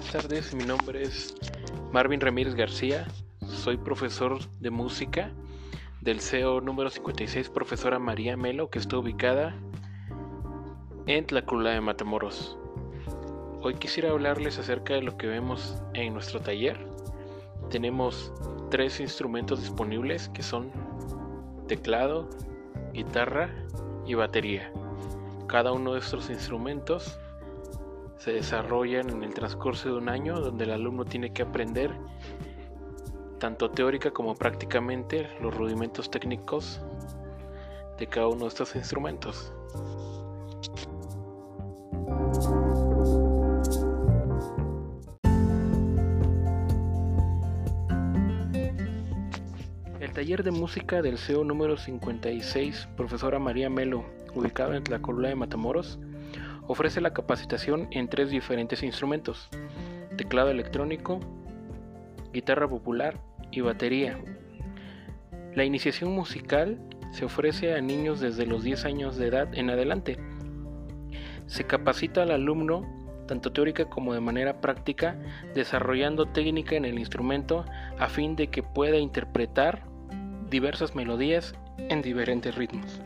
buenas tardes. Mi nombre es Marvin Ramírez García. Soy profesor de música del CEO número 56, profesora María Melo, que está ubicada en Tlacula de Matamoros. Hoy quisiera hablarles acerca de lo que vemos en nuestro taller. Tenemos tres instrumentos disponibles que son teclado, guitarra y batería. Cada uno de estos instrumentos se desarrollan en el transcurso de un año donde el alumno tiene que aprender tanto teórica como prácticamente los rudimentos técnicos de cada uno de estos instrumentos. El taller de música del CEO número 56, profesora María Melo, ubicado en la columna de Matamoros, ofrece la capacitación en tres diferentes instrumentos, teclado electrónico, guitarra popular y batería. La iniciación musical se ofrece a niños desde los 10 años de edad en adelante. Se capacita al alumno tanto teórica como de manera práctica, desarrollando técnica en el instrumento a fin de que pueda interpretar diversas melodías en diferentes ritmos.